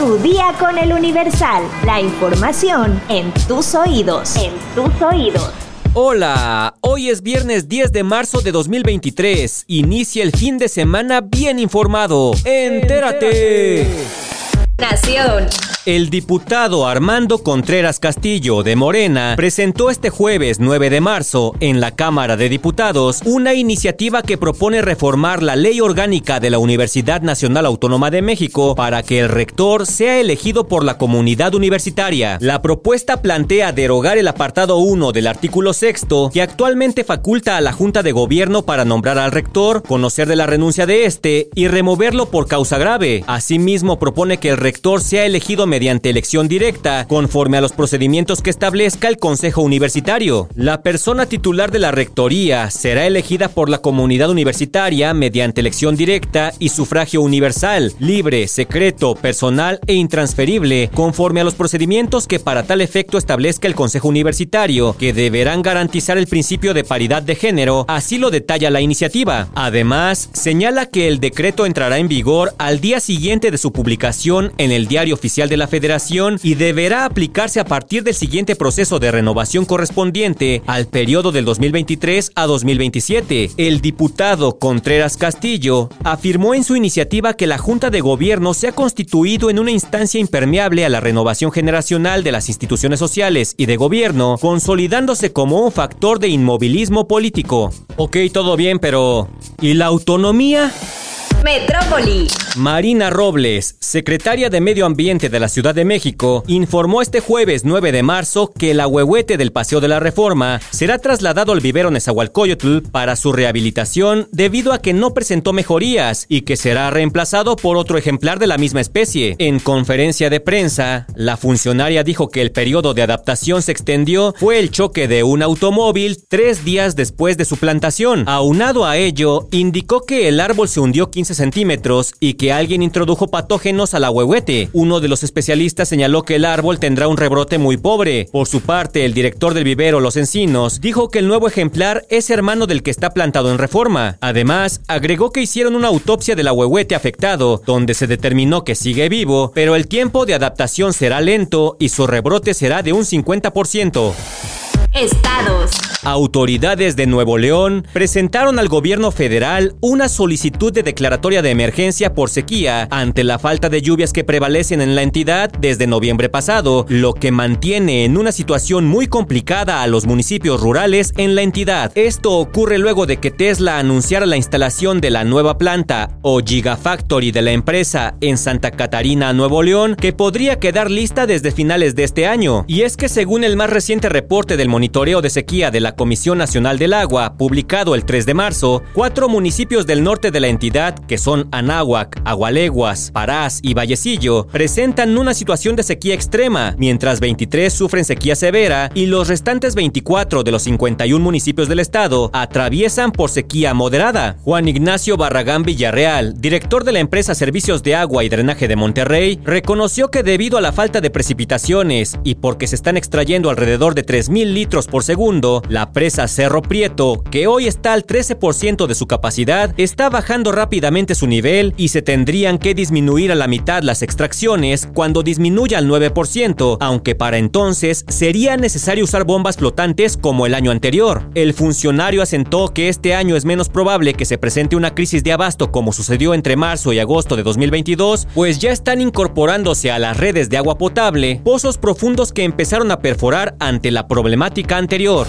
Tu día con el Universal. La información en tus oídos. En tus oídos. Hola, hoy es viernes 10 de marzo de 2023. Inicia el fin de semana bien informado. Entérate. Nación. El diputado Armando Contreras Castillo de Morena presentó este jueves 9 de marzo en la Cámara de Diputados una iniciativa que propone reformar la ley orgánica de la Universidad Nacional Autónoma de México para que el rector sea elegido por la comunidad universitaria. La propuesta plantea derogar el apartado 1 del artículo 6 que actualmente faculta a la Junta de Gobierno para nombrar al rector, conocer de la renuncia de este y removerlo por causa grave. Asimismo propone que el rector sea elegido mediante elección directa, conforme a los procedimientos que establezca el Consejo Universitario. La persona titular de la rectoría será elegida por la comunidad universitaria mediante elección directa y sufragio universal, libre, secreto, personal e intransferible, conforme a los procedimientos que para tal efecto establezca el Consejo Universitario, que deberán garantizar el principio de paridad de género, así lo detalla la iniciativa. Además, señala que el decreto entrará en vigor al día siguiente de su publicación en el Diario Oficial de la Federación y deberá aplicarse a partir del siguiente proceso de renovación correspondiente al periodo del 2023 a 2027. El diputado Contreras Castillo afirmó en su iniciativa que la Junta de Gobierno se ha constituido en una instancia impermeable a la renovación generacional de las instituciones sociales y de gobierno, consolidándose como un factor de inmovilismo político. Ok, todo bien, pero ¿y la autonomía? Metrópoli. Marina Robles, secretaria de Medio Ambiente de la Ciudad de México, informó este jueves 9 de marzo que el ahuehuete del Paseo de la Reforma será trasladado al vivero Nezahualcóyotl para su rehabilitación debido a que no presentó mejorías y que será reemplazado por otro ejemplar de la misma especie. En conferencia de prensa, la funcionaria dijo que el periodo de adaptación se extendió fue el choque de un automóvil tres días después de su plantación. Aunado a ello, indicó que el árbol se hundió 15 centímetros y que alguien introdujo patógenos al ahuehuete. Uno de los especialistas señaló que el árbol tendrá un rebrote muy pobre. Por su parte, el director del vivero Los Encinos dijo que el nuevo ejemplar es hermano del que está plantado en reforma. Además, agregó que hicieron una autopsia del ahuehuete afectado, donde se determinó que sigue vivo, pero el tiempo de adaptación será lento y su rebrote será de un 50%. Estados. Autoridades de Nuevo León presentaron al gobierno federal una solicitud de declaratoria de emergencia por sequía ante la falta de lluvias que prevalecen en la entidad desde noviembre pasado, lo que mantiene en una situación muy complicada a los municipios rurales en la entidad. Esto ocurre luego de que Tesla anunciara la instalación de la nueva planta o Gigafactory de la empresa en Santa Catarina, Nuevo León, que podría quedar lista desde finales de este año. Y es que según el más reciente reporte del monitoreo de sequía de la Comisión Nacional del Agua, publicado el 3 de marzo, cuatro municipios del norte de la entidad, que son Anáhuac, Agualeguas, Parás y Vallecillo, presentan una situación de sequía extrema, mientras 23 sufren sequía severa y los restantes 24 de los 51 municipios del estado atraviesan por sequía moderada. Juan Ignacio Barragán Villarreal, director de la empresa Servicios de Agua y Drenaje de Monterrey, reconoció que debido a la falta de precipitaciones y porque se están extrayendo alrededor de 3.000 litros por segundo, la presa Cerro Prieto, que hoy está al 13% de su capacidad, está bajando rápidamente su nivel y se tendrían que disminuir a la mitad las extracciones cuando disminuya al 9%, aunque para entonces sería necesario usar bombas flotantes como el año anterior. El funcionario asentó que este año es menos probable que se presente una crisis de abasto como sucedió entre marzo y agosto de 2022, pues ya están incorporándose a las redes de agua potable pozos profundos que empezaron a perforar ante la problemática anterior.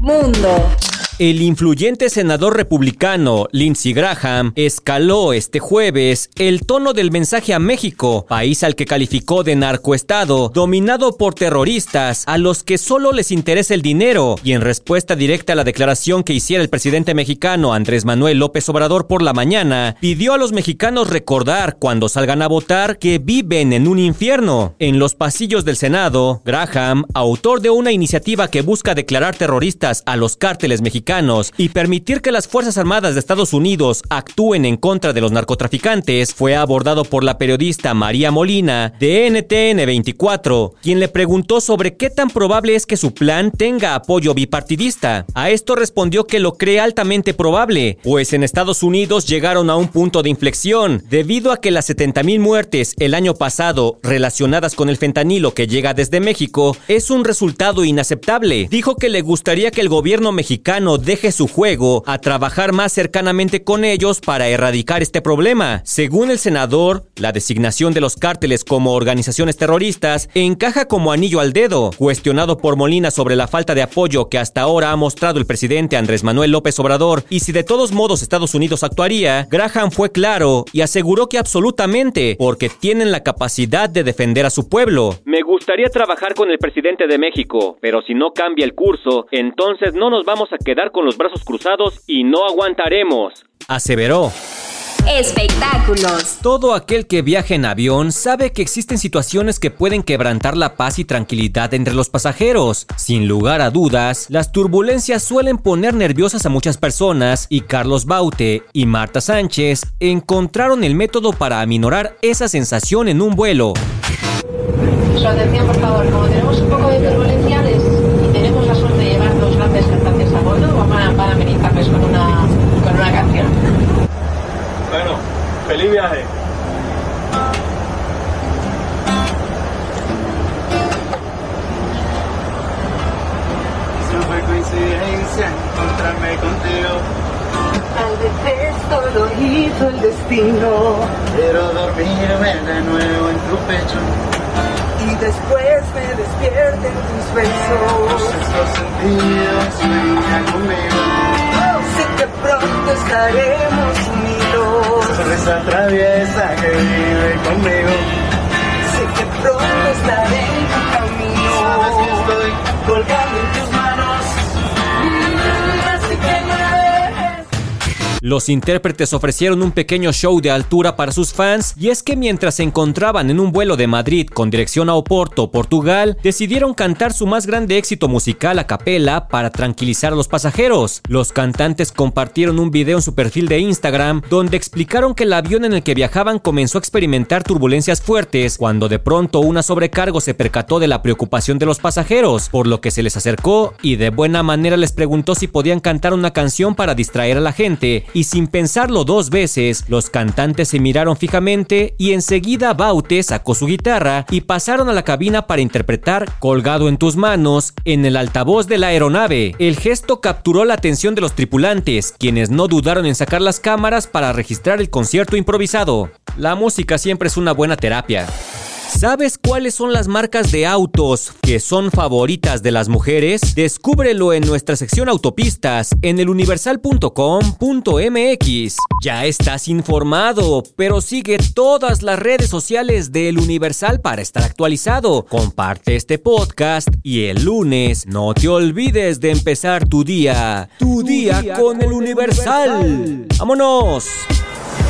Mundo. El influyente senador republicano Lindsey Graham escaló este jueves el tono del mensaje a México, país al que calificó de narcoestado, dominado por terroristas a los que solo les interesa el dinero, y en respuesta directa a la declaración que hiciera el presidente mexicano Andrés Manuel López Obrador por la mañana, pidió a los mexicanos recordar cuando salgan a votar que viven en un infierno. En los pasillos del Senado, Graham, autor de una iniciativa que busca declarar terroristas a los cárteles mexicanos, y permitir que las Fuerzas Armadas de Estados Unidos actúen en contra de los narcotraficantes fue abordado por la periodista María Molina de NTN 24, quien le preguntó sobre qué tan probable es que su plan tenga apoyo bipartidista. A esto respondió que lo cree altamente probable, pues en Estados Unidos llegaron a un punto de inflexión debido a que las 70 mil muertes el año pasado relacionadas con el fentanilo que llega desde México es un resultado inaceptable. Dijo que le gustaría que el gobierno mexicano deje su juego a trabajar más cercanamente con ellos para erradicar este problema. Según el senador, la designación de los cárteles como organizaciones terroristas encaja como anillo al dedo. Cuestionado por Molina sobre la falta de apoyo que hasta ahora ha mostrado el presidente Andrés Manuel López Obrador y si de todos modos Estados Unidos actuaría, Graham fue claro y aseguró que absolutamente, porque tienen la capacidad de defender a su pueblo. Me gustaría trabajar con el presidente de México, pero si no cambia el curso, entonces no nos vamos a quedar con los brazos cruzados y no aguantaremos. Aseveró. Espectáculos. Todo aquel que viaja en avión sabe que existen situaciones que pueden quebrantar la paz y tranquilidad entre los pasajeros. Sin lugar a dudas, las turbulencias suelen poner nerviosas a muchas personas y Carlos Baute y Marta Sánchez encontraron el método para aminorar esa sensación en un vuelo. Su atención, por favor, como tenemos un poco de turbulencia y tenemos la suerte de llevar dos grandes cantantes a bordo, vamos a amenizarles con una, con una canción. Bueno, feliz viaje. fue coincidencia encontrarme contigo. Tal vez esto lo hizo el destino. Quiero dormirme de nuevo en tu pecho. Después me despierte en tus besos. Estos sentidos sueña conmigo. Sé que pronto estaremos unidos. Sonrisa traviesa que vive conmigo. Los intérpretes ofrecieron un pequeño show de altura para sus fans y es que mientras se encontraban en un vuelo de Madrid con dirección a Oporto, Portugal, decidieron cantar su más grande éxito musical a capela para tranquilizar a los pasajeros. Los cantantes compartieron un video en su perfil de Instagram donde explicaron que el avión en el que viajaban comenzó a experimentar turbulencias fuertes cuando de pronto una sobrecargo se percató de la preocupación de los pasajeros, por lo que se les acercó y de buena manera les preguntó si podían cantar una canción para distraer a la gente y sin pensarlo dos veces, los cantantes se miraron fijamente y enseguida Baute sacó su guitarra y pasaron a la cabina para interpretar Colgado en tus manos en el altavoz de la aeronave. El gesto capturó la atención de los tripulantes, quienes no dudaron en sacar las cámaras para registrar el concierto improvisado. La música siempre es una buena terapia. ¿Sabes cuáles son las marcas de autos que son favoritas de las mujeres? Descúbrelo en nuestra sección autopistas en eluniversal.com.mx. Ya estás informado, pero sigue todas las redes sociales de El Universal para estar actualizado. Comparte este podcast y el lunes no te olvides de empezar tu día. Tu, día, con, El Universal. ¡Vámonos!